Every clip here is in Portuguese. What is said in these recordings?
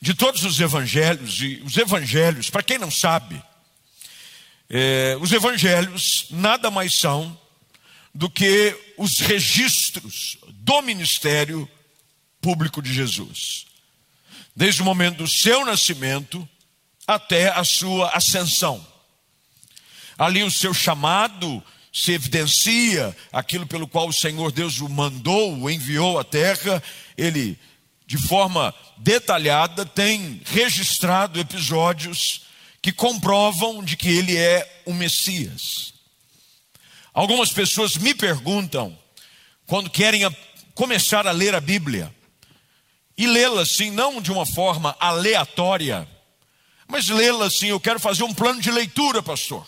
de todos os evangelhos, e os evangelhos, para quem não sabe, é, os evangelhos nada mais são do que os registros do ministério público de Jesus. Desde o momento do seu nascimento até a sua ascensão. Ali o seu chamado se evidencia, aquilo pelo qual o Senhor Deus o mandou, o enviou à terra, ele, de forma detalhada, tem registrado episódios que comprovam de que ele é o Messias. Algumas pessoas me perguntam, quando querem começar a ler a Bíblia, e lê-la assim, não de uma forma aleatória, mas lê-la assim, eu quero fazer um plano de leitura, pastor.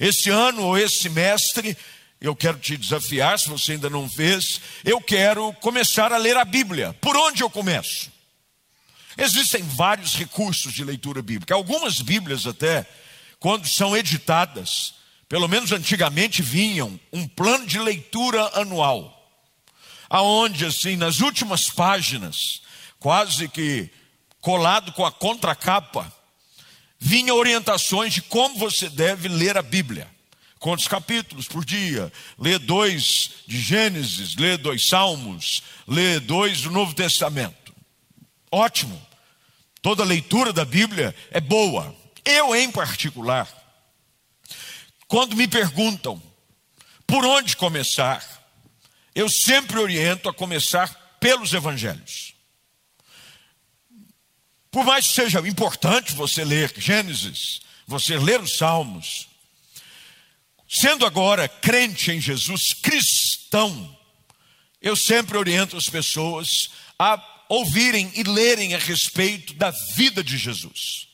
Esse ano ou esse semestre, eu quero te desafiar, se você ainda não fez, eu quero começar a ler a Bíblia. Por onde eu começo? Existem vários recursos de leitura bíblica. Algumas Bíblias, até, quando são editadas, pelo menos antigamente vinham um plano de leitura anual, aonde assim nas últimas páginas, quase que colado com a contracapa, vinha orientações de como você deve ler a Bíblia. Quantos capítulos por dia? Lê dois de Gênesis, lê dois Salmos, lê dois do Novo Testamento. Ótimo. Toda leitura da Bíblia é boa. Eu, em particular, quando me perguntam por onde começar, eu sempre oriento a começar pelos evangelhos. Por mais que seja importante você ler Gênesis, você ler os Salmos, sendo agora crente em Jesus, cristão, eu sempre oriento as pessoas a ouvirem e lerem a respeito da vida de Jesus.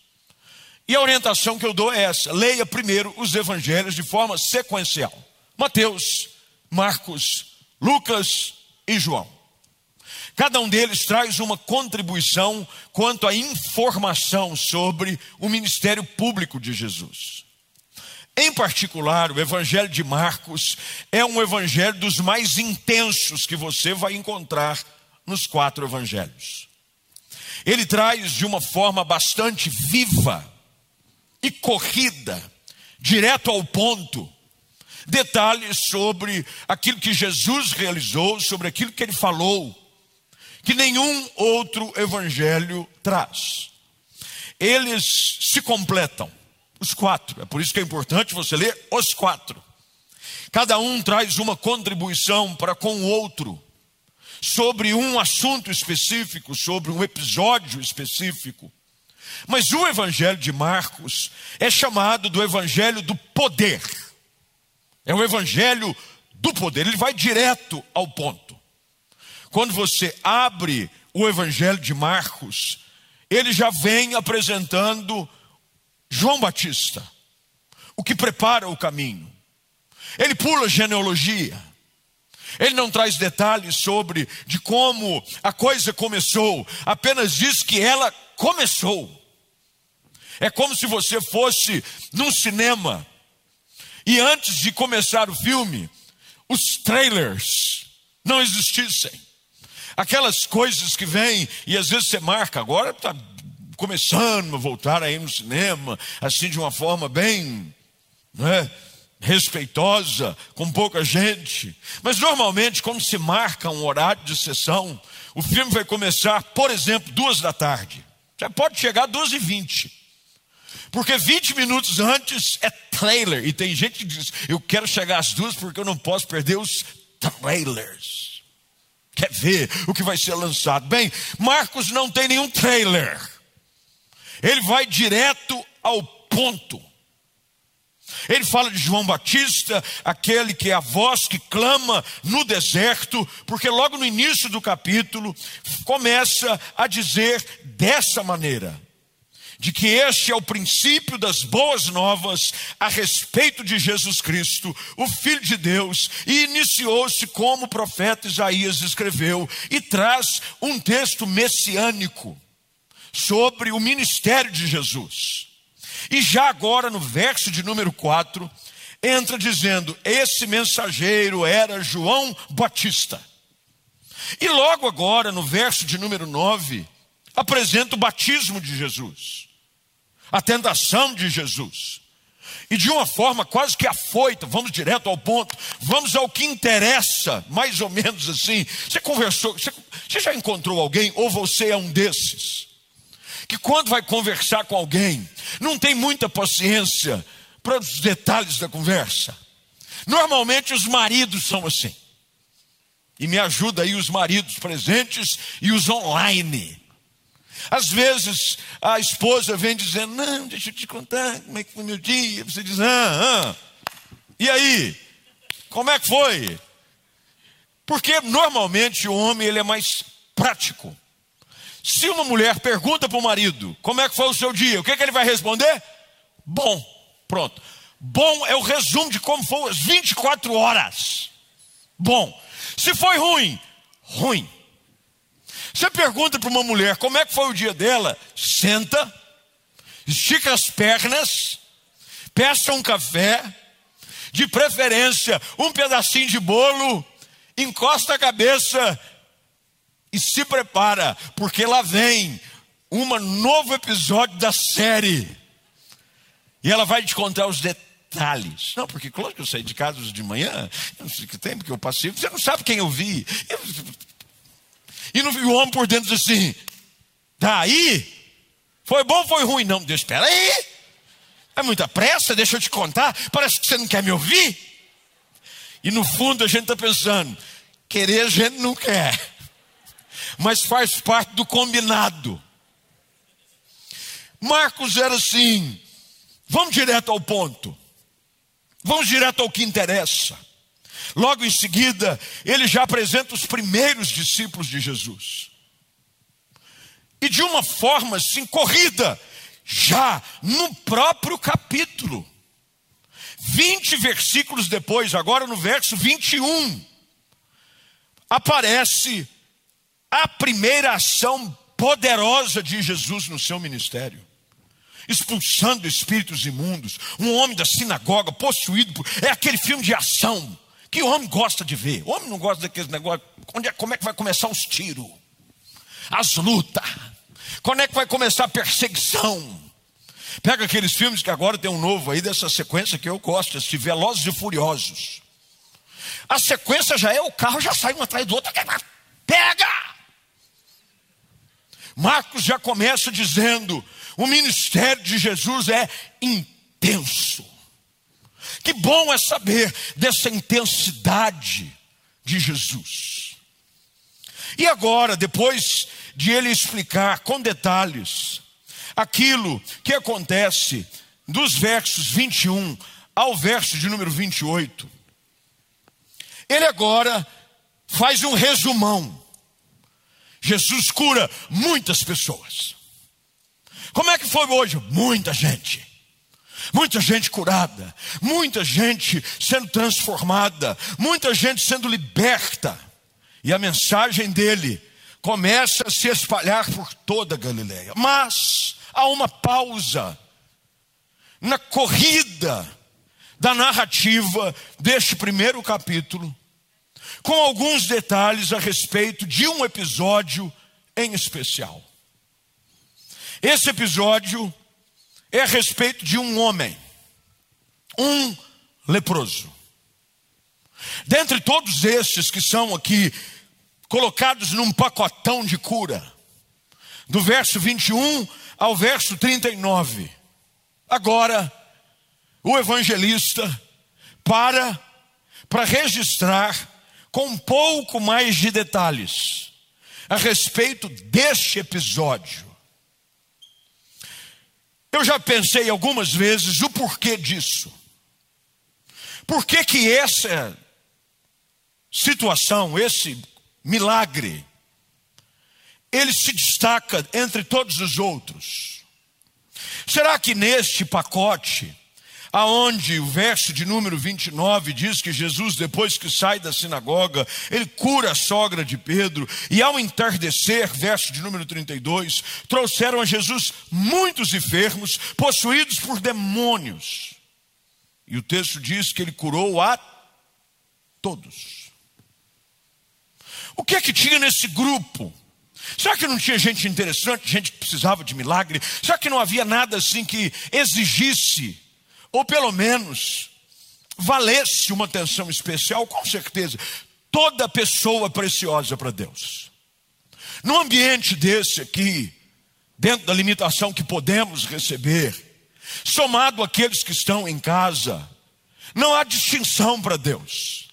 E a orientação que eu dou é essa: leia primeiro os evangelhos de forma sequencial. Mateus, Marcos, Lucas e João. Cada um deles traz uma contribuição quanto à informação sobre o ministério público de Jesus. Em particular, o Evangelho de Marcos é um evangelho dos mais intensos que você vai encontrar nos quatro evangelhos. Ele traz de uma forma bastante viva e corrida, direto ao ponto, detalhes sobre aquilo que Jesus realizou, sobre aquilo que ele falou, que nenhum outro evangelho traz. Eles se completam, os quatro, é por isso que é importante você ler os quatro. Cada um traz uma contribuição para com o outro sobre um assunto específico, sobre um episódio específico. Mas o Evangelho de Marcos é chamado do Evangelho do poder. É o Evangelho do poder, ele vai direto ao ponto. Quando você abre o Evangelho de Marcos, ele já vem apresentando João Batista, o que prepara o caminho. Ele pula genealogia. Ele não traz detalhes sobre de como a coisa começou, apenas diz que ela começou. É como se você fosse num cinema e antes de começar o filme, os trailers não existissem. Aquelas coisas que vêm e às vezes você marca, agora está começando a voltar aí no cinema, assim de uma forma bem, né? respeitosa, com pouca gente. Mas normalmente, como se marca um horário de sessão, o filme vai começar, por exemplo, duas da tarde. Já pode chegar às duas e vinte. Porque 20 minutos antes é trailer. E tem gente que diz: Eu quero chegar às duas porque eu não posso perder os trailers. Quer ver o que vai ser lançado? Bem, Marcos não tem nenhum trailer. Ele vai direto ao ponto. Ele fala de João Batista, aquele que é a voz que clama no deserto, porque logo no início do capítulo começa a dizer dessa maneira: de que este é o princípio das boas novas a respeito de Jesus Cristo, o Filho de Deus, e iniciou-se como o profeta Isaías escreveu, e traz um texto messiânico sobre o ministério de Jesus. E já agora, no verso de número 4, entra dizendo: Esse mensageiro era João Batista. E logo agora, no verso de número 9, apresenta o batismo de Jesus, a tentação de Jesus. E de uma forma quase que afoita, vamos direto ao ponto, vamos ao que interessa, mais ou menos assim. Você conversou, você, você já encontrou alguém, ou você é um desses, que quando vai conversar com alguém, não tem muita paciência para os detalhes da conversa. Normalmente os maridos são assim. E me ajuda aí os maridos presentes e os online. Às vezes a esposa vem dizendo: Não, deixa eu te contar como é que foi meu dia. Você diz: Ah, ah. E aí? Como é que foi? Porque normalmente o homem ele é mais prático. Se uma mulher pergunta para o marido como é que foi o seu dia, o que, é que ele vai responder? Bom, pronto. Bom é o resumo de como foram as 24 horas. Bom. Se foi ruim, ruim. Você pergunta para uma mulher como é que foi o dia dela, senta, estica as pernas, peça um café, de preferência um pedacinho de bolo, encosta a cabeça e se prepara, porque lá vem um novo episódio da série. E ela vai te contar os detalhes. Não, porque claro que eu saí de casa de manhã, eu não sei que tempo que eu passei, você não sabe quem eu vi. E no, o homem por dentro assim: daí? Foi bom ou foi ruim? Não, Deus, espera aí. É muita pressa, deixa eu te contar. Parece que você não quer me ouvir. E no fundo a gente está pensando: querer a gente não quer, mas faz parte do combinado. Marcos era assim: vamos direto ao ponto, vamos direto ao que interessa. Logo em seguida, ele já apresenta os primeiros discípulos de Jesus. E de uma forma assim, corrida, já no próprio capítulo. 20 versículos depois, agora no verso 21, aparece a primeira ação poderosa de Jesus no seu ministério expulsando espíritos imundos, um homem da sinagoga possuído por. É aquele filme de ação que o homem gosta de ver. O homem não gosta daqueles negócios. Onde é, como é que vai começar os tiros? As lutas. Quando é que vai começar a perseguição? Pega aqueles filmes que agora tem um novo aí dessa sequência que eu gosto, esse Velozes e Furiosos. A sequência já é o carro já sai um atrás do outro. Pega! Marcos já começa dizendo: o ministério de Jesus é intenso. Que bom é saber dessa intensidade de Jesus. E agora, depois de ele explicar com detalhes aquilo que acontece dos versos 21 ao verso de número 28, ele agora faz um resumão. Jesus cura muitas pessoas. Como é que foi hoje? Muita gente muita gente curada, muita gente sendo transformada, muita gente sendo liberta. E a mensagem dele começa a se espalhar por toda a Galileia. Mas há uma pausa na corrida da narrativa deste primeiro capítulo, com alguns detalhes a respeito de um episódio em especial. Esse episódio é a respeito de um homem, um leproso. Dentre todos estes que são aqui colocados num pacotão de cura, do verso 21 ao verso 39. Agora, o evangelista para para registrar com um pouco mais de detalhes a respeito deste episódio eu já pensei algumas vezes o porquê disso. Por que que essa situação, esse milagre, ele se destaca entre todos os outros? Será que neste pacote aonde o verso de número 29 diz que Jesus, depois que sai da sinagoga, ele cura a sogra de Pedro, e ao entardecer, verso de número 32, trouxeram a Jesus muitos enfermos, possuídos por demônios. E o texto diz que ele curou a todos. O que é que tinha nesse grupo Será que não tinha gente interessante, gente que precisava de milagre? Será que não havia nada assim que exigisse, ou pelo menos valesse uma atenção especial? Com certeza, toda pessoa preciosa para Deus. Num ambiente desse aqui, dentro da limitação que podemos receber, somado àqueles que estão em casa, não há distinção para Deus.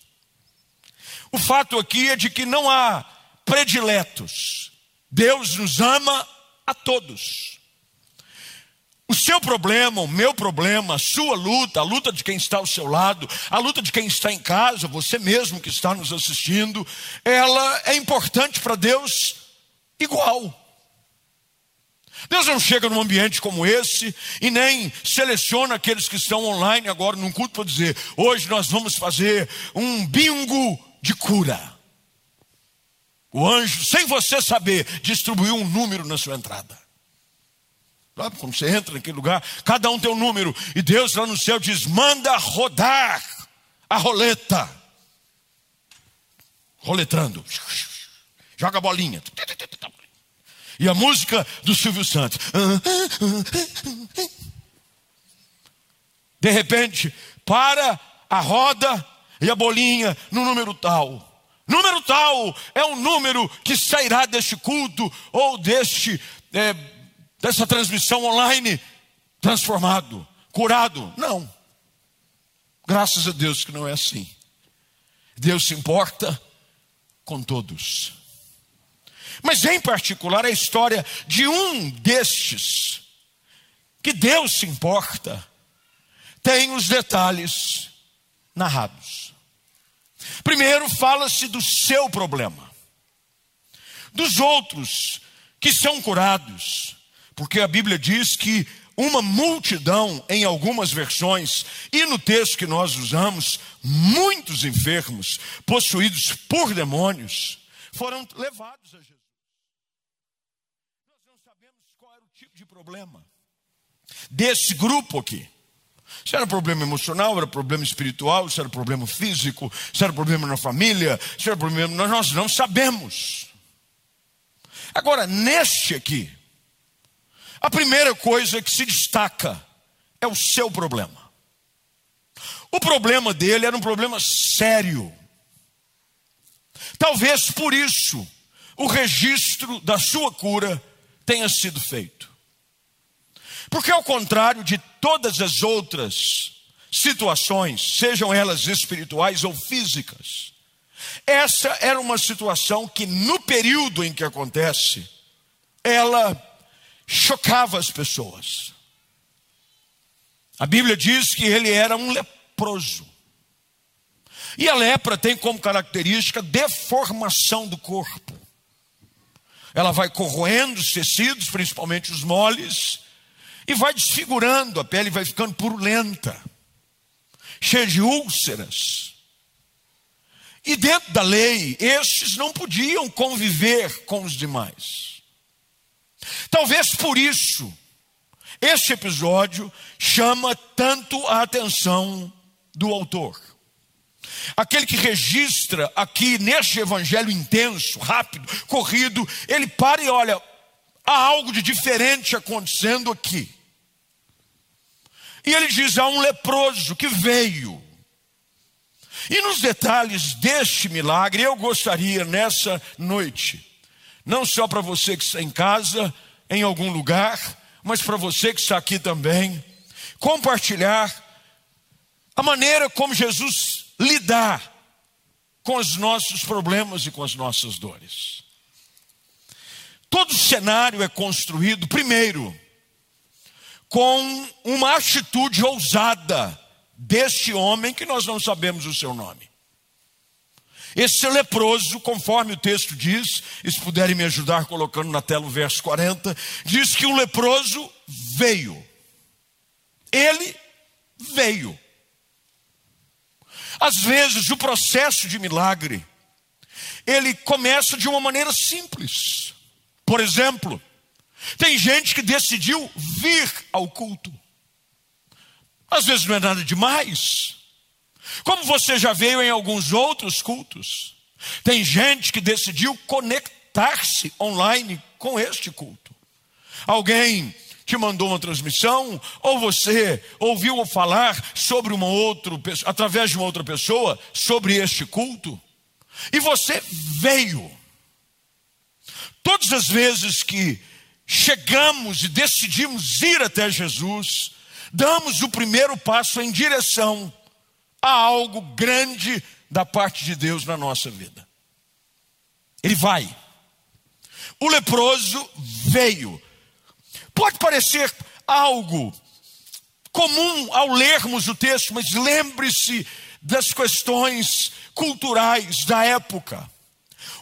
O fato aqui é de que não há prediletos. Deus nos ama a todos. O seu problema, o meu problema, a sua luta, a luta de quem está ao seu lado, a luta de quem está em casa, você mesmo que está nos assistindo, ela é importante para Deus igual. Deus não chega num ambiente como esse e nem seleciona aqueles que estão online agora num culto para dizer: hoje nós vamos fazer um bingo de cura. O anjo, sem você saber, distribuiu um número na sua entrada. Sabe, quando você entra naquele lugar, cada um tem um número, e Deus lá no céu diz: manda rodar a roleta. Roletrando. Joga a bolinha. E a música do Silvio Santos. De repente, para a roda e a bolinha no número tal. Número tal é um número que sairá deste culto ou deste é, dessa transmissão online transformado, curado. Não. Graças a Deus que não é assim. Deus se importa com todos. Mas em particular a história de um destes, que Deus se importa, tem os detalhes narrados. Primeiro, fala-se do seu problema, dos outros que são curados, porque a Bíblia diz que uma multidão, em algumas versões, e no texto que nós usamos, muitos enfermos, possuídos por demônios, foram levados a Jesus. de problema desse grupo aqui. Se era problema emocional, era problema espiritual, se era problema físico, se era problema na família, se era problema. Nós não sabemos. Agora, neste aqui, a primeira coisa que se destaca é o seu problema. O problema dele era um problema sério. Talvez por isso o registro da sua cura tenha sido feito. Porque, ao contrário de todas as outras situações, sejam elas espirituais ou físicas, essa era uma situação que, no período em que acontece, ela chocava as pessoas. A Bíblia diz que ele era um leproso. E a lepra tem como característica deformação do corpo. Ela vai corroendo os tecidos, principalmente os moles, e vai desfigurando, a pele vai ficando purulenta, cheia de úlceras. E dentro da lei, estes não podiam conviver com os demais. Talvez por isso, este episódio chama tanto a atenção do autor. Aquele que registra aqui neste evangelho intenso, rápido, corrido, ele para e olha, há algo de diferente acontecendo aqui. E ele diz: há um leproso que veio. E nos detalhes deste milagre, eu gostaria nessa noite, não só para você que está em casa, em algum lugar, mas para você que está aqui também, compartilhar a maneira como Jesus lidar com os nossos problemas e com as nossas dores. Todo cenário é construído, primeiro, com uma atitude ousada deste homem que nós não sabemos o seu nome. Esse leproso, conforme o texto diz, se puderem me ajudar colocando na tela o verso 40, diz que o leproso veio. Ele veio. Às vezes o processo de milagre, ele começa de uma maneira simples. Por exemplo, tem gente que decidiu vir ao culto. Às vezes não é nada demais. Como você já veio em alguns outros cultos, tem gente que decidiu conectar conectar-se online com este culto. Alguém te mandou uma transmissão, ou você ouviu falar sobre uma outra através de uma outra pessoa sobre este culto, e você veio. Todas as vezes que chegamos e decidimos ir até Jesus, damos o primeiro passo em direção a algo grande da parte de Deus na nossa vida. Ele vai. O leproso veio. Pode parecer algo comum ao lermos o texto, mas lembre-se das questões culturais da época.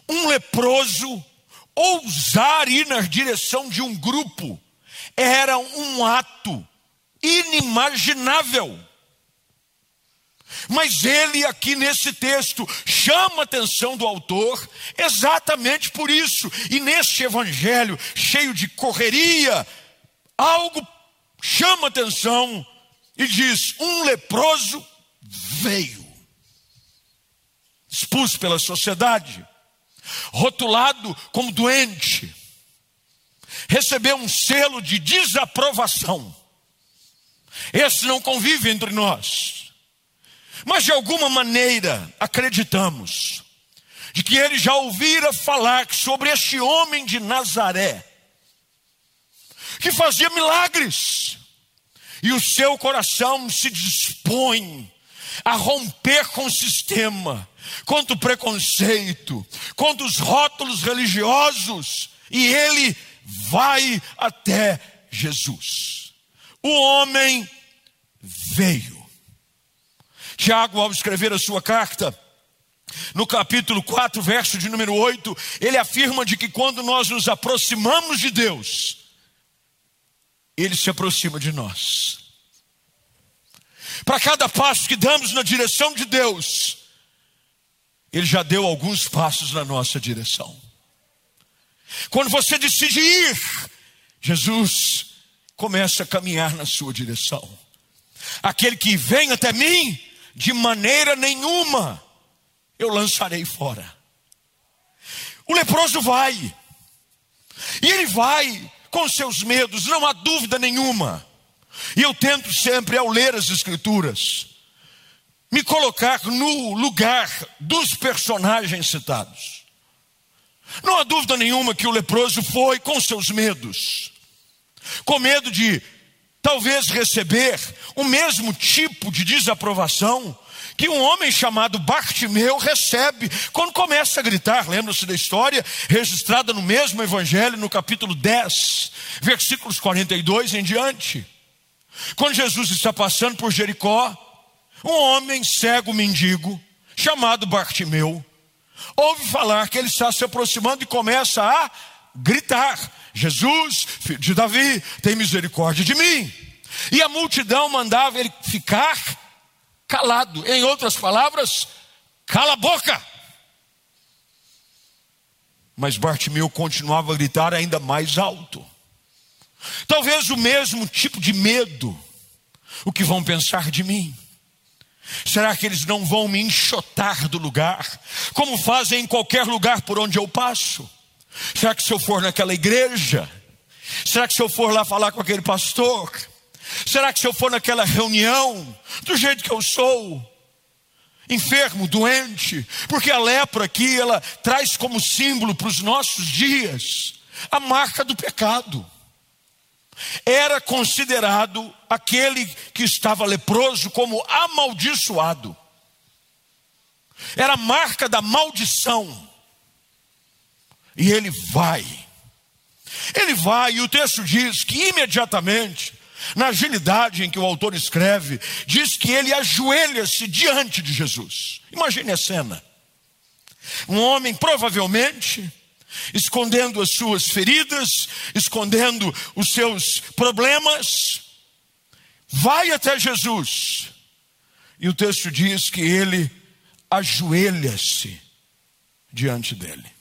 Um leproso ousar ir na direção de um grupo era um ato inimaginável. Mas ele, aqui nesse texto, chama a atenção do autor exatamente por isso. E neste evangelho, cheio de correria, algo chama a atenção e diz: um leproso veio, expulso pela sociedade, rotulado como doente, recebeu um selo de desaprovação. Esse não convive entre nós. Mas de alguma maneira acreditamos de que ele já ouvira falar sobre este homem de Nazaré, que fazia milagres, e o seu coração se dispõe a romper com o sistema, contra o preconceito, contra os rótulos religiosos, e ele vai até Jesus. O homem veio. Tiago, ao escrever a sua carta, no capítulo 4, verso de número 8, ele afirma de que quando nós nos aproximamos de Deus, ele se aproxima de nós. Para cada passo que damos na direção de Deus, ele já deu alguns passos na nossa direção. Quando você decide ir, Jesus começa a caminhar na sua direção. Aquele que vem até mim, de maneira nenhuma eu lançarei fora. O leproso vai, e ele vai com seus medos, não há dúvida nenhuma. E eu tento sempre, ao ler as Escrituras, me colocar no lugar dos personagens citados. Não há dúvida nenhuma que o leproso foi com seus medos, com medo de talvez receber o mesmo tipo de desaprovação que um homem chamado Bartimeu recebe quando começa a gritar. Lembra-se da história registrada no mesmo evangelho, no capítulo 10, versículos 42 em diante. Quando Jesus está passando por Jericó, um homem cego mendigo, chamado Bartimeu, ouve falar que ele está se aproximando e começa a gritar: Jesus, filho de Davi, tem misericórdia de mim. E a multidão mandava ele ficar calado. Em outras palavras, cala a boca. Mas Bartimeu continuava a gritar ainda mais alto. Talvez o mesmo tipo de medo. O que vão pensar de mim? Será que eles não vão me enxotar do lugar, como fazem em qualquer lugar por onde eu passo? Será que se eu for naquela igreja? Será que se eu for lá falar com aquele pastor? Será que se eu for naquela reunião, do jeito que eu sou, enfermo, doente, porque a lepra aqui, ela traz como símbolo para os nossos dias a marca do pecado. Era considerado aquele que estava leproso como amaldiçoado. Era a marca da maldição. E ele vai. Ele vai, e o texto diz que imediatamente, na agilidade em que o autor escreve, diz que ele ajoelha-se diante de Jesus. Imagine a cena. Um homem, provavelmente, escondendo as suas feridas, escondendo os seus problemas, vai até Jesus. E o texto diz que ele ajoelha-se diante dele.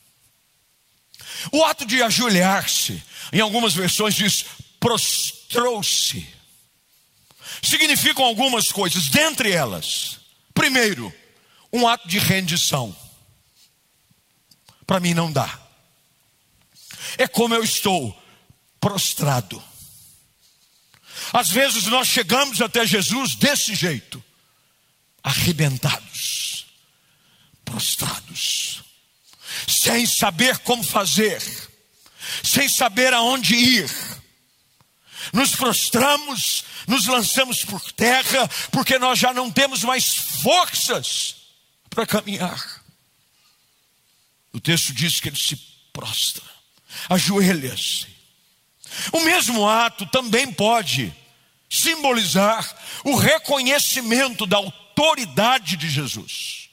O ato de ajoelhar-se, em algumas versões diz prostrou-se. Significam algumas coisas, dentre elas, primeiro, um ato de rendição. Para mim não dá. é como eu estou, prostrado. Às vezes nós chegamos até Jesus desse jeito, arrebentados, prostrados, sem saber como fazer, sem saber aonde ir. Nos prostramos, nos lançamos por terra, porque nós já não temos mais forças para caminhar. O texto diz que ele se prostra, ajoelha-se. O mesmo ato também pode simbolizar o reconhecimento da autoridade de Jesus.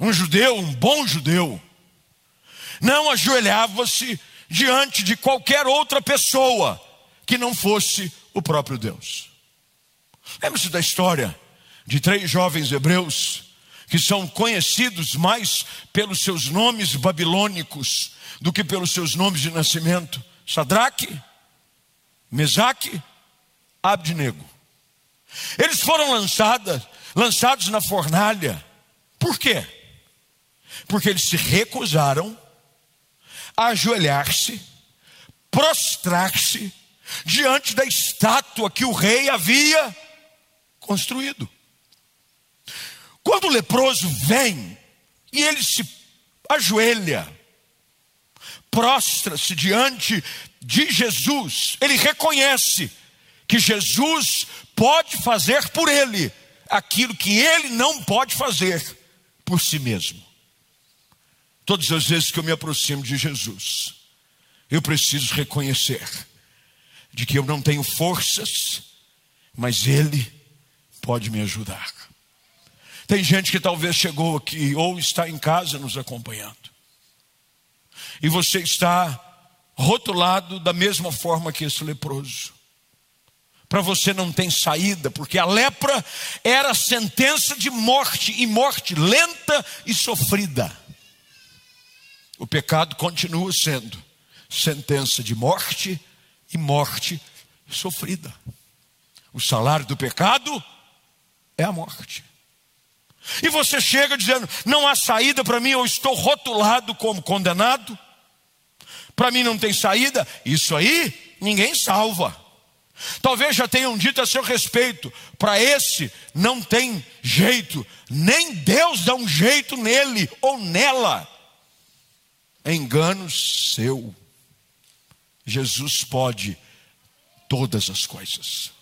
Um judeu, um bom judeu, não ajoelhava-se diante de qualquer outra pessoa que não fosse o próprio Deus. Lembre-se da história de três jovens hebreus que são conhecidos mais pelos seus nomes babilônicos do que pelos seus nomes de nascimento: Sadraque, Mesaque, Abdnego. Eles foram lançados, lançados na fornalha. Por quê? Porque eles se recusaram a ajoelhar-se, prostrar-se diante da estátua que o rei havia construído. Quando o leproso vem e ele se ajoelha, prostra-se diante de Jesus, ele reconhece que Jesus pode fazer por ele aquilo que ele não pode fazer por si mesmo. Todas as vezes que eu me aproximo de Jesus, eu preciso reconhecer de que eu não tenho forças, mas Ele pode me ajudar. Tem gente que talvez chegou aqui ou está em casa nos acompanhando, e você está rotulado da mesma forma que esse leproso. Para você não tem saída, porque a lepra era sentença de morte, e morte lenta e sofrida. O pecado continua sendo sentença de morte e morte sofrida. O salário do pecado é a morte. E você chega dizendo: não há saída para mim, eu estou rotulado como condenado. Para mim não tem saída. Isso aí ninguém salva. Talvez já tenham dito a seu respeito: para esse não tem jeito, nem Deus dá um jeito nele ou nela. Engano seu. Jesus pode todas as coisas.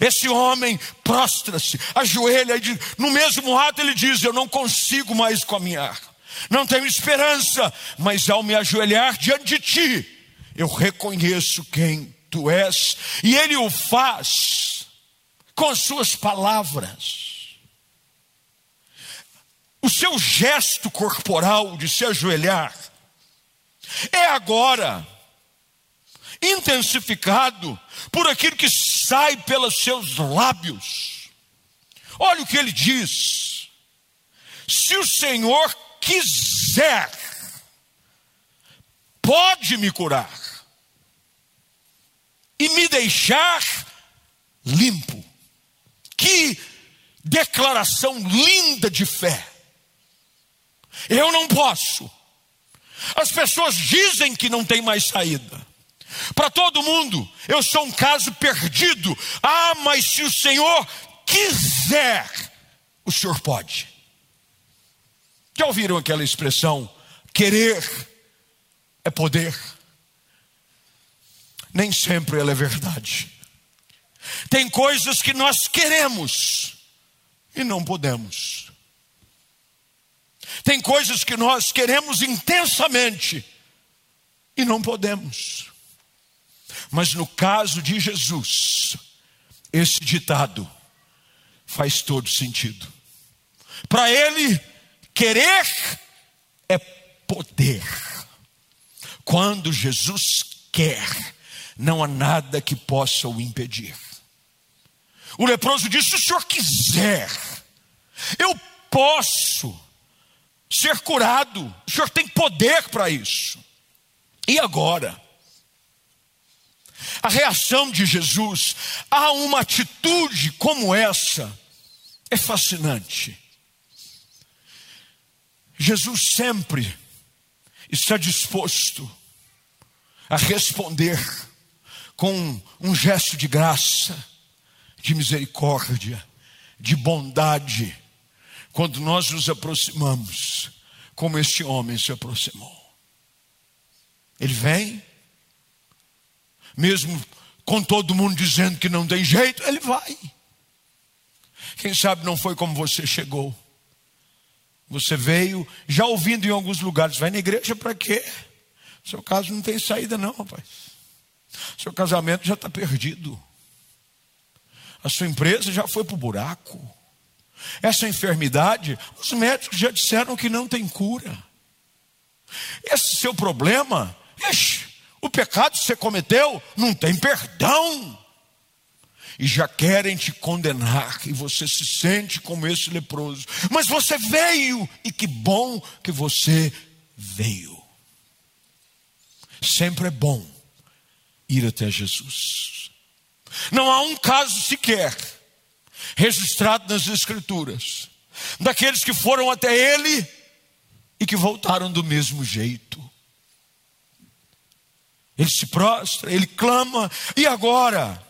Esse homem prostra-se, ajoelha e no mesmo ato ele diz: Eu não consigo mais caminhar, não tenho esperança, mas ao me ajoelhar diante de ti, eu reconheço quem tu és, e ele o faz com suas palavras. O seu gesto corporal de se ajoelhar é agora intensificado por aquilo que sai pelos seus lábios. Olha o que ele diz: se o Senhor quiser, pode me curar e me deixar limpo. Que declaração linda de fé. Eu não posso. As pessoas dizem que não tem mais saída. Para todo mundo, eu sou um caso perdido. Ah, mas se o Senhor quiser, o Senhor pode. Já ouviram aquela expressão? Querer é poder. Nem sempre ela é verdade. Tem coisas que nós queremos e não podemos. Tem coisas que nós queremos intensamente e não podemos. Mas no caso de Jesus, esse ditado faz todo sentido. Para ele, querer é poder. Quando Jesus quer, não há nada que possa o impedir. O leproso disse: se o senhor quiser, eu posso ser curado, o senhor tem poder para isso. E agora? A reação de Jesus a uma atitude como essa é fascinante. Jesus sempre está disposto a responder com um gesto de graça, de misericórdia, de bondade, quando nós nos aproximamos, como este homem se aproximou. Ele vem, mesmo com todo mundo dizendo que não tem jeito, ele vai. Quem sabe não foi como você chegou. Você veio já ouvindo em alguns lugares, vai na igreja para quê? Seu caso não tem saída, não, rapaz. Seu casamento já está perdido. A sua empresa já foi para o buraco. Essa enfermidade, os médicos já disseram que não tem cura. Esse seu problema, ixi, o pecado que você cometeu não tem perdão. E já querem te condenar, e você se sente como esse leproso. Mas você veio, e que bom que você veio. Sempre é bom ir até Jesus. Não há um caso sequer registrado nas Escrituras daqueles que foram até Ele e que voltaram do mesmo jeito. Ele se prostra, ele clama, e agora?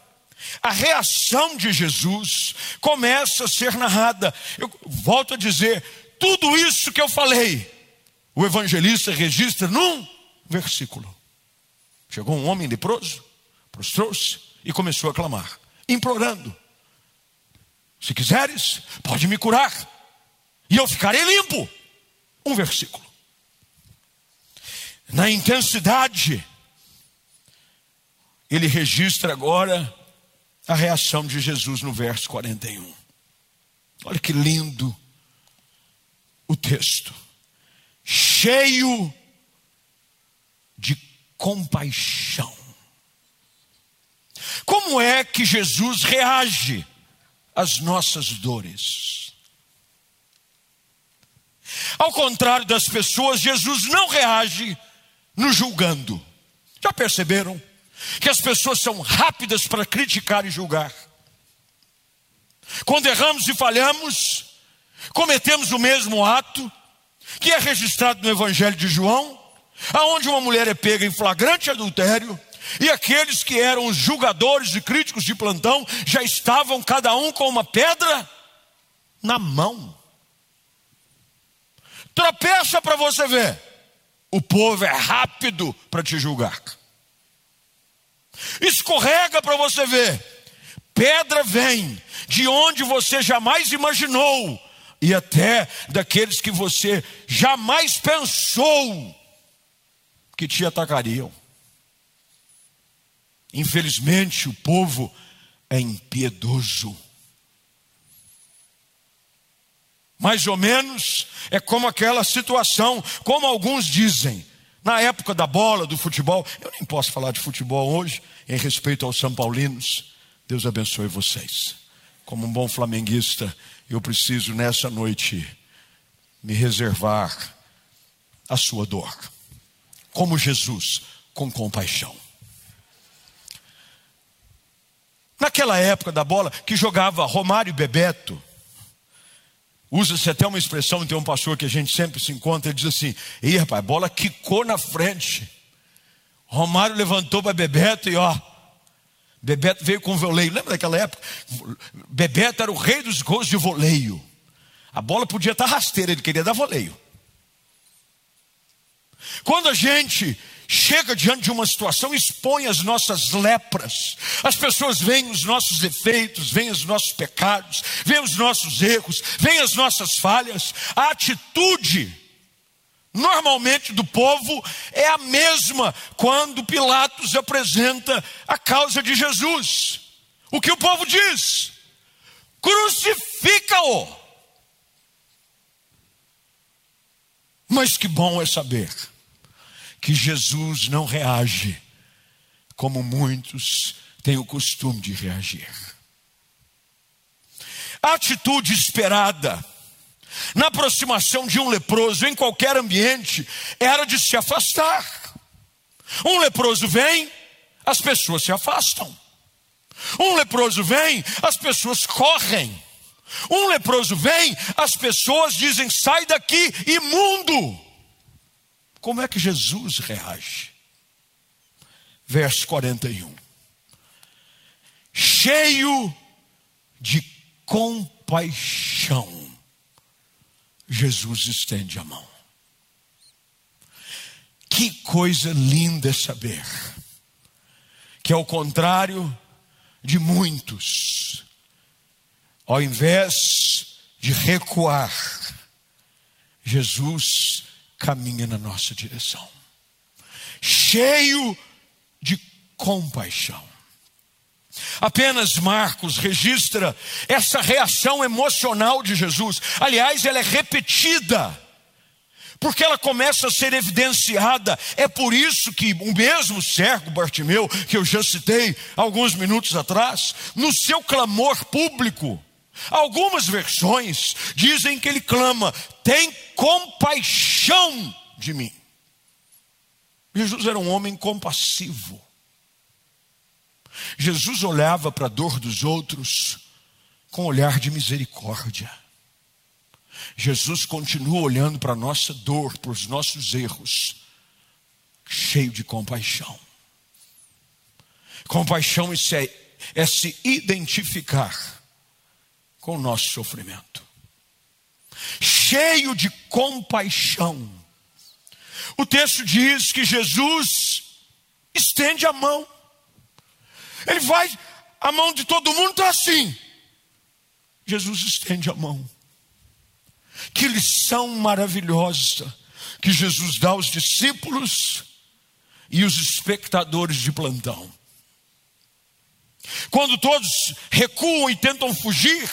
A reação de Jesus começa a ser narrada. Eu volto a dizer: tudo isso que eu falei, o evangelista registra num versículo. Chegou um homem leproso, prostrou-se e começou a clamar, implorando: Se quiseres, pode me curar, e eu ficarei limpo. Um versículo. Na intensidade, ele registra agora a reação de Jesus no verso 41. Olha que lindo o texto. Cheio de compaixão. Como é que Jesus reage às nossas dores? Ao contrário das pessoas, Jesus não reage nos julgando. Já perceberam? Que as pessoas são rápidas para criticar e julgar. Quando erramos e falhamos, cometemos o mesmo ato que é registrado no Evangelho de João, aonde uma mulher é pega em flagrante adultério, e aqueles que eram os julgadores e críticos de plantão já estavam cada um com uma pedra na mão. Tropeça para você ver. O povo é rápido para te julgar. Escorrega para você ver. Pedra vem de onde você jamais imaginou e até daqueles que você jamais pensou que te atacariam. Infelizmente, o povo é impiedoso. Mais ou menos é como aquela situação, como alguns dizem, na época da bola, do futebol. Eu nem posso falar de futebol hoje, em respeito aos São Paulinos. Deus abençoe vocês. Como um bom flamenguista, eu preciso nessa noite me reservar a sua dor como Jesus, com compaixão. Naquela época da bola, que jogava Romário e Bebeto, usa-se até uma expressão, tem um pastor que a gente sempre se encontra, ele diz assim: Ih, rapaz, a bola quicou na frente. Romário levantou para Bebeto e ó, Bebeto veio com voleio. Lembra daquela época? Bebeto era o rei dos gols de voleio. A bola podia estar rasteira, ele queria dar voleio. Quando a gente chega diante de uma situação, expõe as nossas lepras. As pessoas veem os nossos defeitos, veem os nossos pecados, veem os nossos erros, veem as nossas falhas. A atitude, normalmente, do povo é a mesma quando Pilatos apresenta a causa de Jesus. O que o povo diz? Crucifica-o. Mas que bom é saber que Jesus não reage como muitos têm o costume de reagir. A atitude esperada na aproximação de um leproso em qualquer ambiente era de se afastar. Um leproso vem, as pessoas se afastam. Um leproso vem, as pessoas correm. Um leproso vem, as pessoas dizem: sai daqui, imundo. Como é que Jesus reage? Verso 41. Cheio de compaixão, Jesus estende a mão. Que coisa linda saber que, ao contrário de muitos, ao invés de recuar, Jesus caminha na nossa direção, cheio de compaixão. Apenas Marcos registra essa reação emocional de Jesus. Aliás, ela é repetida, porque ela começa a ser evidenciada. É por isso que o mesmo servo Bartimeu, que eu já citei alguns minutos atrás, no seu clamor público, algumas versões dizem que ele clama: tem compaixão de mim. Jesus era um homem compassivo. Jesus olhava para a dor dos outros com um olhar de misericórdia. Jesus continua olhando para a nossa dor, para os nossos erros, cheio de compaixão. Compaixão é, é se identificar com o nosso sofrimento. Cheio de compaixão. O texto diz que Jesus estende a mão. Ele vai, a mão de todo mundo está assim. Jesus estende a mão. Que lição maravilhosa que Jesus dá aos discípulos e os espectadores de plantão. Quando todos recuam e tentam fugir,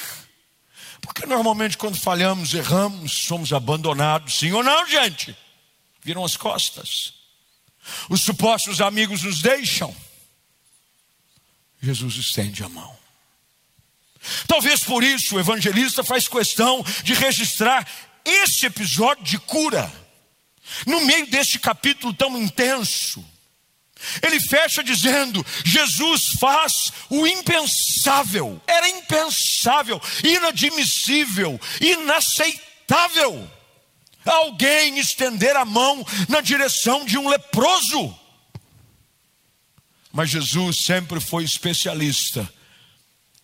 porque normalmente quando falhamos, erramos, somos abandonados, sim ou não, gente? Viram as costas. Os supostos amigos nos deixam. Jesus estende a mão. Talvez por isso o evangelista faz questão de registrar esse episódio de cura, no meio deste capítulo tão intenso. Ele fecha dizendo: Jesus faz o impensável, era impensável, inadmissível, inaceitável. Alguém estender a mão na direção de um leproso. Mas Jesus sempre foi especialista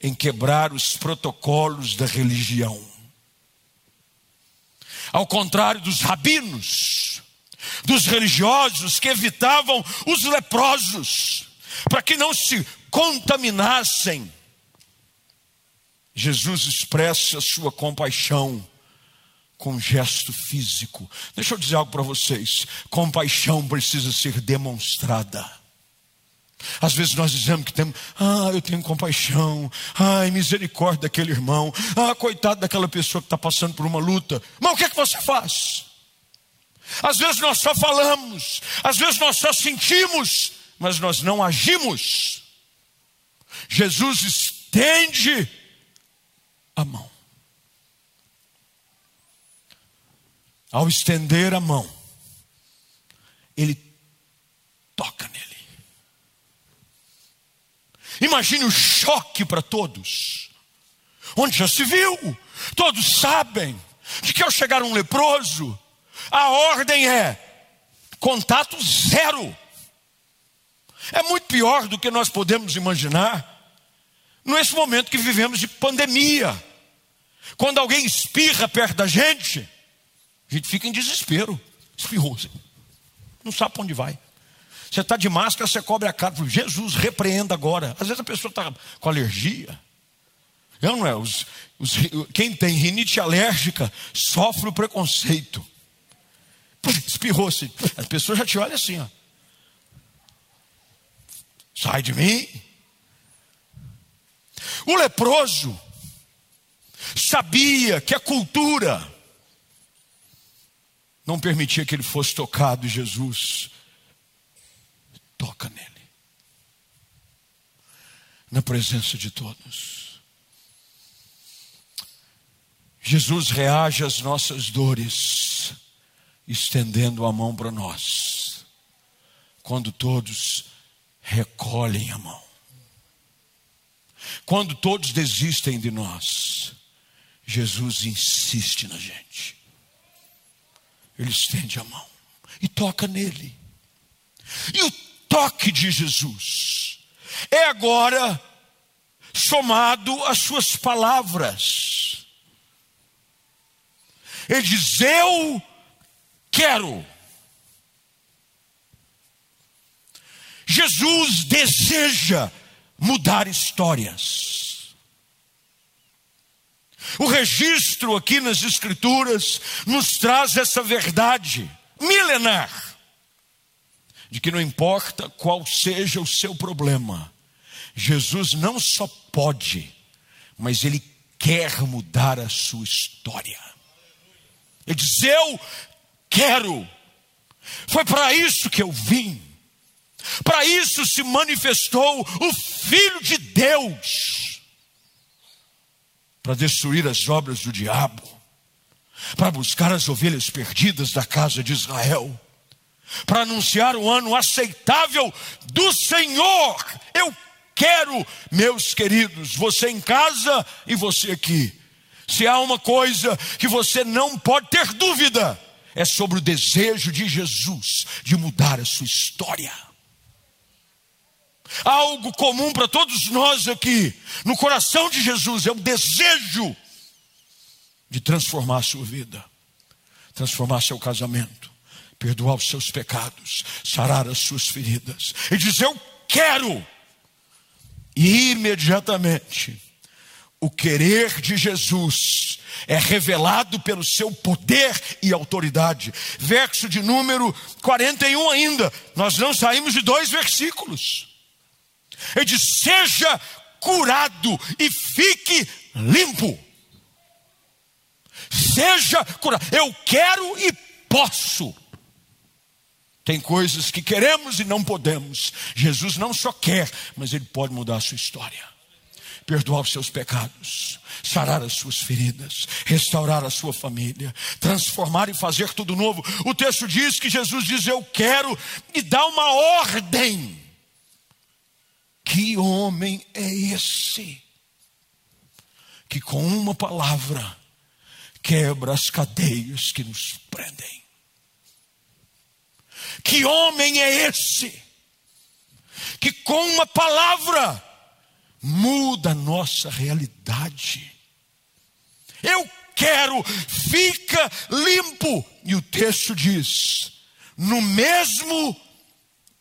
em quebrar os protocolos da religião. Ao contrário dos rabinos, dos religiosos que evitavam os leprosos, para que não se contaminassem, Jesus expressa a sua compaixão com um gesto físico. Deixa eu dizer algo para vocês: compaixão precisa ser demonstrada. Às vezes nós dizemos que temos, ah, eu tenho compaixão, ai, misericórdia daquele irmão, ah, coitado daquela pessoa que está passando por uma luta. Mas o que é que você faz? Às vezes nós só falamos, às vezes nós só sentimos, mas nós não agimos. Jesus estende a mão. Ao estender a mão, ele toca nele. Imagine o choque para todos. Onde já se viu, todos sabem de que ao chegar um leproso, a ordem é contato zero. É muito pior do que nós podemos imaginar nesse momento que vivemos de pandemia. Quando alguém espirra perto da gente, a gente fica em desespero. Espirrou, não sabe para onde vai. Você está de máscara, você cobre a cara. Jesus, repreenda agora. Às vezes a pessoa está com alergia. Eu não é. Os, os, quem tem rinite alérgica sofre o preconceito. Espirrou-se. As pessoas já te olham assim, ó. Sai de mim. O leproso sabia que a cultura não permitia que ele fosse tocado, Jesus toca nele, na presença de todos. Jesus reage às nossas dores, estendendo a mão para nós, quando todos recolhem a mão. Quando todos desistem de nós, Jesus insiste na gente. Ele estende a mão. e toca nele. E o toque de Jesus é agora somado às suas palavras. Ele diz: Eu quero. Jesus deseja mudar histórias. O registro aqui nas Escrituras nos traz essa verdade milenar de que não importa qual seja o seu problema, Jesus não só pode, mas ele quer mudar a sua história. Ele diz: Eu quero. Foi para isso que eu vim. Para isso se manifestou o Filho de Deus para destruir as obras do diabo, para buscar as ovelhas perdidas da casa de Israel, para anunciar o ano aceitável do Senhor. Eu quero, meus queridos, você em casa e você aqui. Se há uma coisa que você não pode ter dúvida, é sobre o desejo de Jesus de mudar a sua história. Algo comum para todos nós aqui, no coração de Jesus, é o desejo de transformar a sua vida, transformar seu casamento, perdoar os seus pecados, sarar as suas feridas e dizer: Eu quero. E imediatamente, o querer de Jesus é revelado pelo seu poder e autoridade. Verso de número 41 ainda, nós não saímos de dois versículos. Ele diz: seja curado e fique limpo. Seja curado. Eu quero e posso. Tem coisas que queremos e não podemos. Jesus não só quer, mas Ele pode mudar a sua história. Perdoar os seus pecados, sarar as suas feridas, restaurar a sua família, transformar e fazer tudo novo. O texto diz que Jesus diz: Eu quero, e dá uma ordem. Que homem é esse? Que com uma palavra quebra as cadeias que nos prendem. Que homem é esse? Que com uma palavra muda a nossa realidade. Eu quero, fica limpo. E o texto diz: no mesmo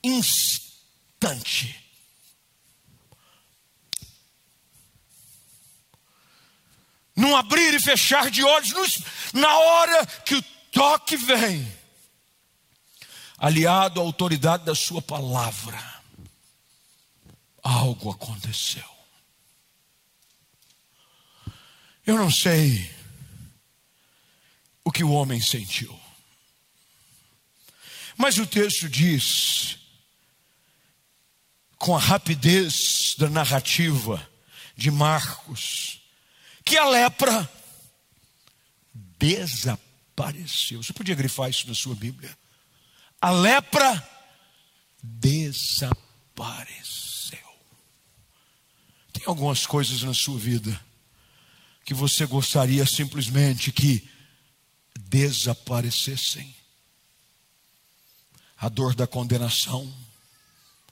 instante, num abrir e fechar de olhos, na hora que o toque vem, aliado à autoridade da Sua palavra, algo aconteceu. Eu não sei o que o homem sentiu, mas o texto diz, com a rapidez da narrativa de Marcos, que a lepra desapareceu. Você podia grifar isso na sua Bíblia? A lepra desapareceu. Tem algumas coisas na sua vida que você gostaria simplesmente que desaparecessem. A dor da condenação,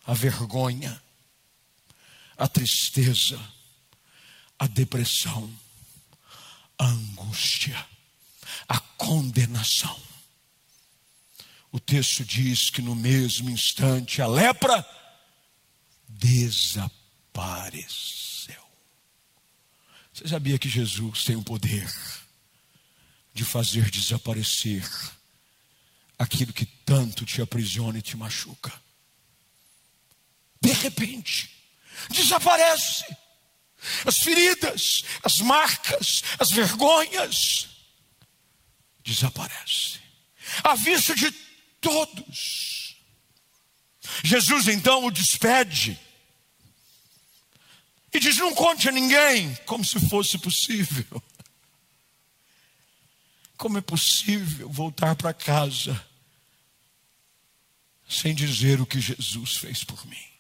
a vergonha, a tristeza, a depressão, a angústia, a condenação. O texto diz que no mesmo instante a lepra desapareceu. Você sabia que Jesus tem o poder de fazer desaparecer aquilo que tanto te aprisiona e te machuca? De repente, desaparece as feridas, as marcas, as vergonhas desaparecem à vista de todos. Jesus então o despede e diz: Não conte a ninguém, como se fosse possível. Como é possível voltar para casa sem dizer o que Jesus fez por mim?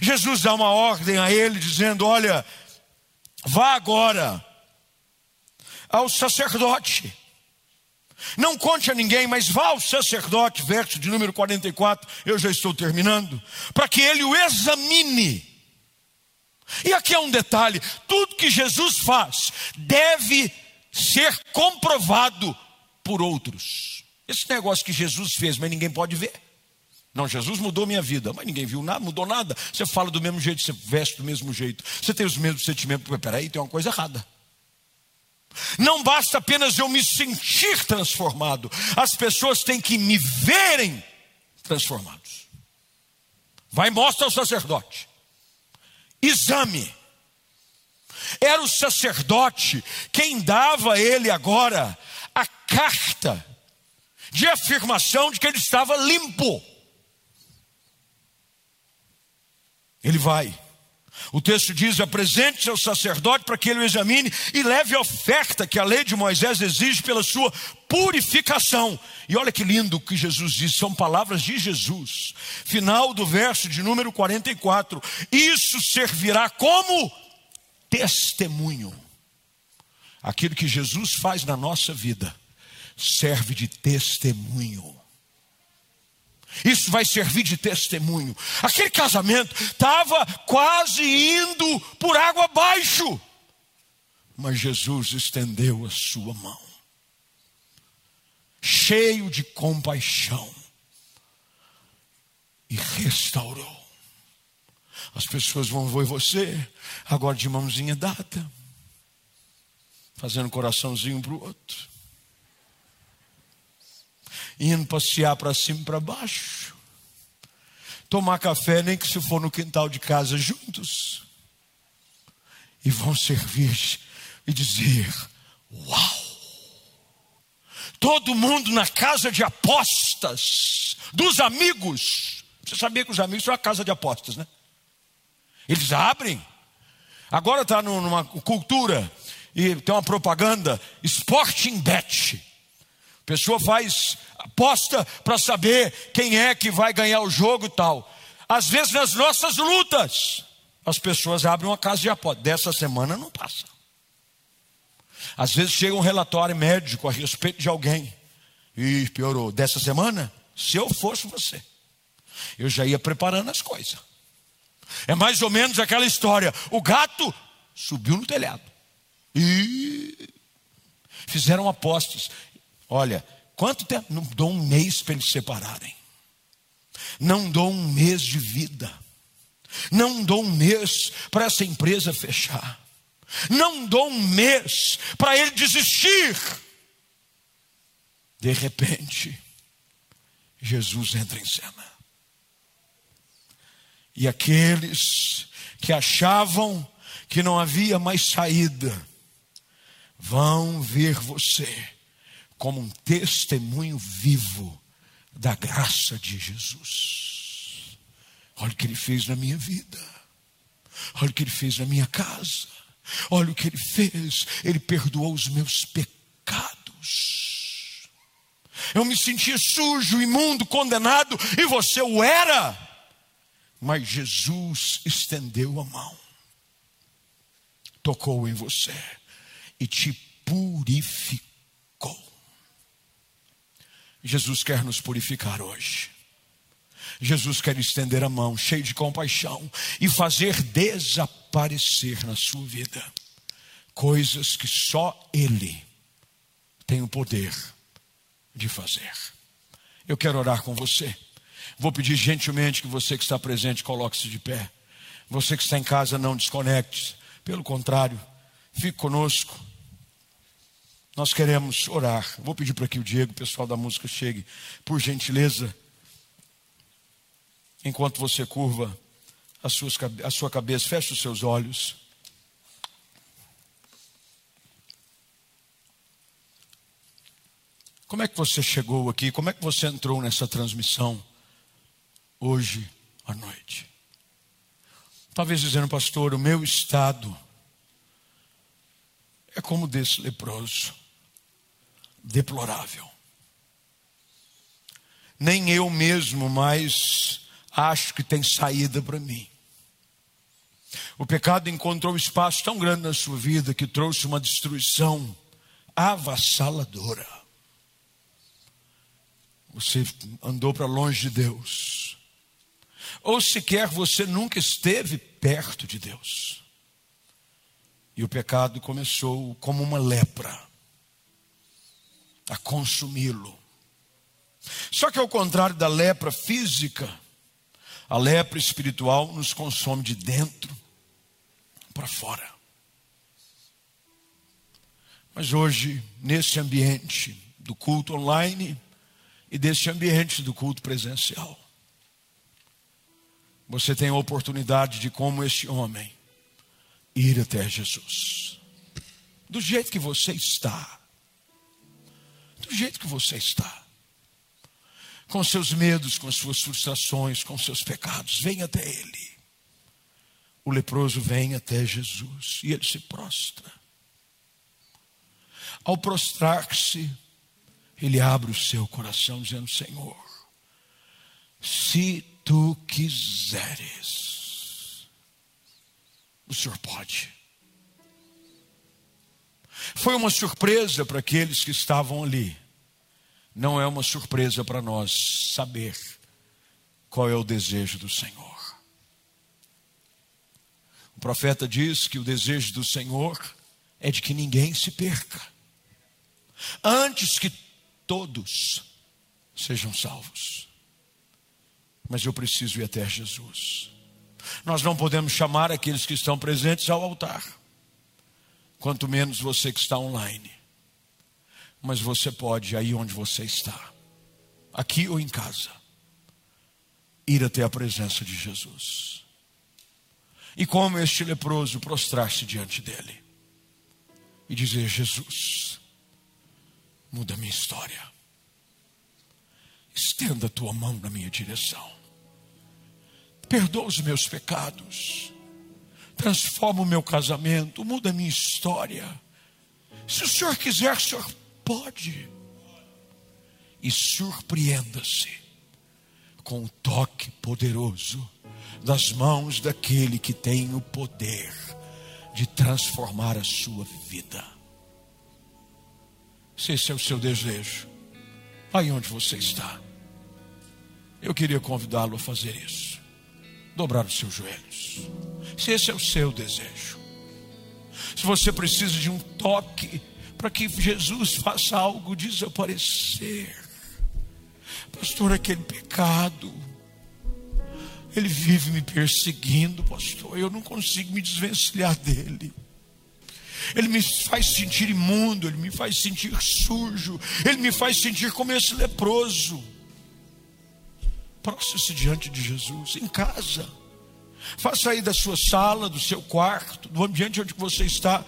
Jesus dá uma ordem a ele, dizendo: Olha, vá agora ao sacerdote Não conte a ninguém, mas vá ao sacerdote, verso de número 44, eu já estou terminando, para que ele o examine. E aqui é um detalhe: tudo que Jesus faz deve ser comprovado por outros. Esse negócio que Jesus fez, mas ninguém pode ver. Não, Jesus mudou minha vida, mas ninguém viu nada, mudou nada. Você fala do mesmo jeito, você veste do mesmo jeito, você tem os mesmos sentimentos. Peraí, tem uma coisa errada. Não basta apenas eu me sentir transformado, as pessoas têm que me verem transformados. Vai mostra ao sacerdote. Exame. Era o sacerdote quem dava a ele agora a carta de afirmação de que ele estava limpo. Ele vai. O texto diz: apresente seu sacerdote para que ele o examine e leve a oferta que a lei de Moisés exige pela sua purificação. E olha que lindo o que Jesus diz, são palavras de Jesus. Final do verso de número 44. Isso servirá como testemunho. Aquilo que Jesus faz na nossa vida serve de testemunho. Isso vai servir de testemunho. Aquele casamento estava quase indo por água abaixo. Mas Jesus estendeu a sua mão, cheio de compaixão, e restaurou. As pessoas vão ver você, agora de mãozinha dada, fazendo coraçãozinho para o outro indo passear para cima e para baixo, tomar café, nem que se for no quintal de casa juntos, e vão servir e dizer: Uau! Todo mundo na casa de apostas, dos amigos. Você sabia que os amigos são a casa de apostas, né? Eles abrem. Agora está numa cultura e tem uma propaganda Sporting Bet. A pessoa faz aposta para saber quem é que vai ganhar o jogo e tal. Às vezes nas nossas lutas, as pessoas abrem uma casa de aposta. Dessa semana não passa. Às vezes chega um relatório médico a respeito de alguém. E piorou. Dessa semana, se eu fosse você, eu já ia preparando as coisas. É mais ou menos aquela história: o gato subiu no telhado. E fizeram apostas. Olha, quanto tempo? Não dou um mês para eles separarem. Não dou um mês de vida. Não dou um mês para essa empresa fechar. Não dou um mês para ele desistir. De repente, Jesus entra em cena. E aqueles que achavam que não havia mais saída, vão ver você como um testemunho vivo da graça de Jesus. Olha o que ele fez na minha vida. Olha o que ele fez na minha casa. Olha o que ele fez. Ele perdoou os meus pecados. Eu me sentia sujo, imundo, condenado, e você o era. Mas Jesus estendeu a mão, tocou em você e te purificou Jesus quer nos purificar hoje. Jesus quer estender a mão, cheio de compaixão, e fazer desaparecer na sua vida coisas que só Ele tem o poder de fazer. Eu quero orar com você. Vou pedir gentilmente que você que está presente coloque-se de pé. Você que está em casa, não desconecte. Pelo contrário, fique conosco. Nós queremos orar. Vou pedir para que o Diego, o pessoal da música, chegue, por gentileza. Enquanto você curva a, suas, a sua cabeça, feche os seus olhos. Como é que você chegou aqui? Como é que você entrou nessa transmissão hoje à noite? Talvez dizendo, pastor, o meu estado é como desse leproso deplorável. Nem eu mesmo mais acho que tem saída para mim. O pecado encontrou espaço tão grande na sua vida que trouxe uma destruição avassaladora. você andou para longe de Deus, ou sequer você nunca esteve perto de Deus. E o pecado começou como uma lepra a consumi-lo. Só que ao contrário da lepra física, a lepra espiritual nos consome de dentro para fora. Mas hoje, nesse ambiente do culto online e desse ambiente do culto presencial, você tem a oportunidade de, como este homem, ir até Jesus. Do jeito que você está. Do jeito que você está. Com seus medos, com suas frustrações, com seus pecados, vem até Ele. O leproso vem até Jesus e ele se prostra. Ao prostrar-se, ele abre o seu coração, dizendo: Senhor, se tu quiseres, o Senhor pode. Foi uma surpresa para aqueles que estavam ali. Não é uma surpresa para nós saber qual é o desejo do Senhor. O profeta diz que o desejo do Senhor é de que ninguém se perca, antes que todos sejam salvos. Mas eu preciso ir até Jesus. Nós não podemos chamar aqueles que estão presentes ao altar, quanto menos você que está online. Mas você pode, aí onde você está, aqui ou em casa, ir até a presença de Jesus. E como este leproso prostrar-se diante dele. E dizer: Jesus, muda a minha história, estenda a tua mão na minha direção, perdoa os meus pecados, transforma o meu casamento, muda a minha história. Se o Senhor quiser, o Senhor pode. E surpreenda-se com o toque poderoso das mãos daquele que tem o poder de transformar a sua vida. Se esse é o seu desejo, aí onde você está, eu queria convidá-lo a fazer isso. Dobrar os seus joelhos. Se esse é o seu desejo, se você precisa de um toque para que Jesus faça algo desaparecer, pastor, aquele pecado ele vive me perseguindo, pastor. Eu não consigo me desvencilhar dele. Ele me faz sentir imundo, ele me faz sentir sujo, ele me faz sentir como esse leproso. Prostre-se diante de Jesus, em casa. Faça aí da sua sala, do seu quarto, do ambiente onde você está.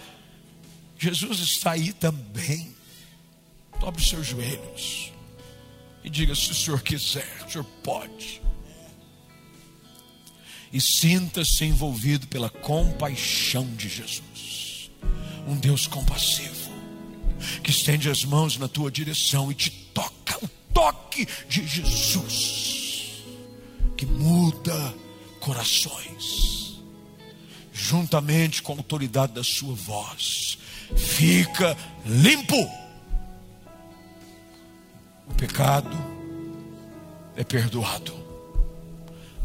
Jesus está aí também. Dobre seus joelhos e diga: se o Senhor quiser, o Senhor pode e sinta-se envolvido pela compaixão de Jesus. Um Deus compassivo, que estende as mãos na tua direção e te toca, o toque de Jesus, que muda corações, juntamente com a autoridade da sua voz, fica limpo. O pecado é perdoado,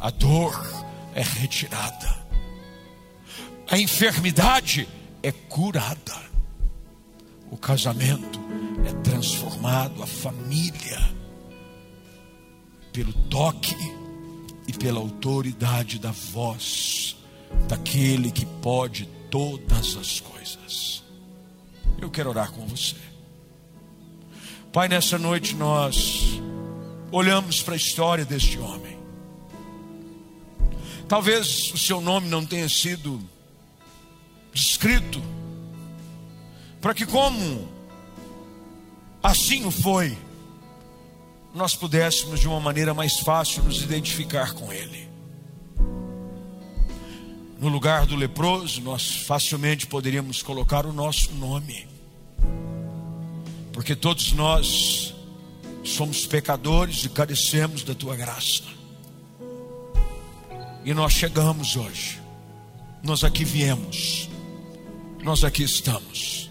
a dor é retirada, a enfermidade é curada, o casamento é transformado, a família, pelo toque e pela autoridade da voz daquele que pode todas as coisas. Eu quero orar com você. Pai, nessa noite nós olhamos para a história deste homem. Talvez o seu nome não tenha sido descrito, para que, como assim o foi, nós pudéssemos de uma maneira mais fácil nos identificar com Ele. No lugar do leproso, nós facilmente poderíamos colocar o nosso nome, porque todos nós somos pecadores e carecemos da tua graça. E nós chegamos hoje. Nós aqui viemos. Nós aqui estamos.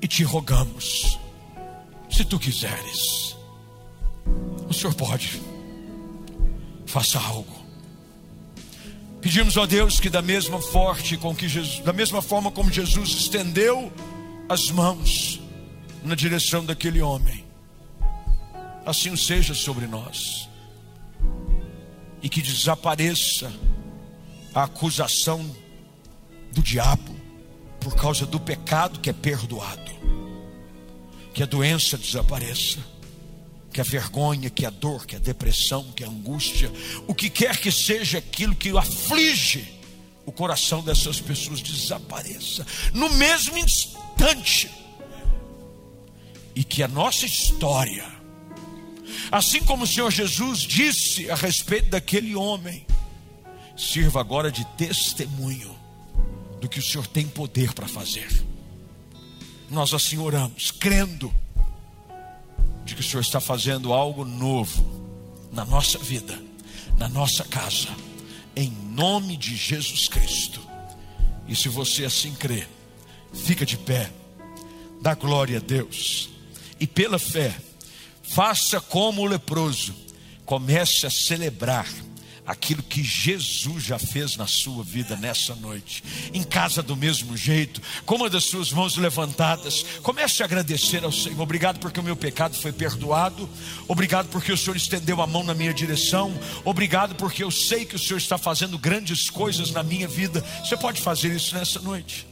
E te rogamos, se tu quiseres, O Senhor pode. Faça algo. Pedimos a Deus que da mesma forte com que Jesus, da mesma forma como Jesus estendeu as mãos na direção daquele homem, assim seja sobre nós. E que desapareça a acusação do diabo por causa do pecado que é perdoado. Que a doença desapareça, que a vergonha, que a dor, que a depressão, que a angústia, o que quer que seja aquilo que aflige o coração dessas pessoas desapareça no mesmo instante. E que a nossa história, assim como o Senhor Jesus disse a respeito daquele homem, sirva agora de testemunho do que o Senhor tem poder para fazer. Nós assim oramos, crendo de que o Senhor está fazendo algo novo na nossa vida, na nossa casa, em nome de Jesus Cristo. E se você assim crê, fica de pé, dá glória a Deus, e pela fé, faça como o leproso, comece a celebrar aquilo que Jesus já fez na sua vida nessa noite. Em casa do mesmo jeito, com uma das suas mãos levantadas, comece a agradecer ao Senhor. Obrigado porque o meu pecado foi perdoado. Obrigado porque o Senhor estendeu a mão na minha direção. Obrigado porque eu sei que o Senhor está fazendo grandes coisas na minha vida. Você pode fazer isso nessa noite.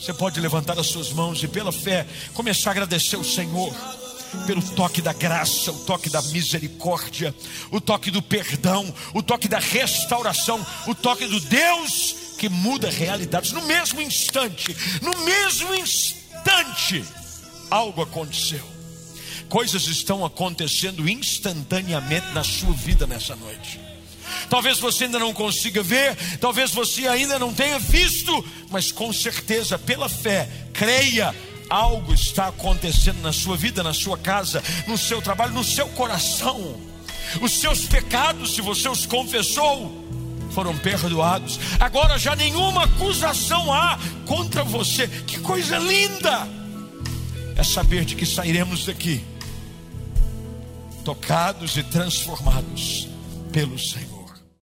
Você pode levantar as suas mãos e pela fé começar a agradecer ao Senhor pelo toque da graça, o toque da misericórdia, o toque do perdão, o toque da restauração, o toque do Deus que muda realidades. No mesmo instante, no mesmo instante, algo aconteceu. Coisas estão acontecendo instantaneamente na sua vida nessa noite. Talvez você ainda não consiga ver, talvez você ainda não tenha visto, mas com certeza, pela fé, creia algo está acontecendo na sua vida, na sua casa, no seu trabalho, no seu coração. Os seus pecados, se você os confessou, foram perdoados. Agora já nenhuma acusação há contra você. Que coisa linda! É saber de que sairemos daqui tocados e transformados pelo Senhor.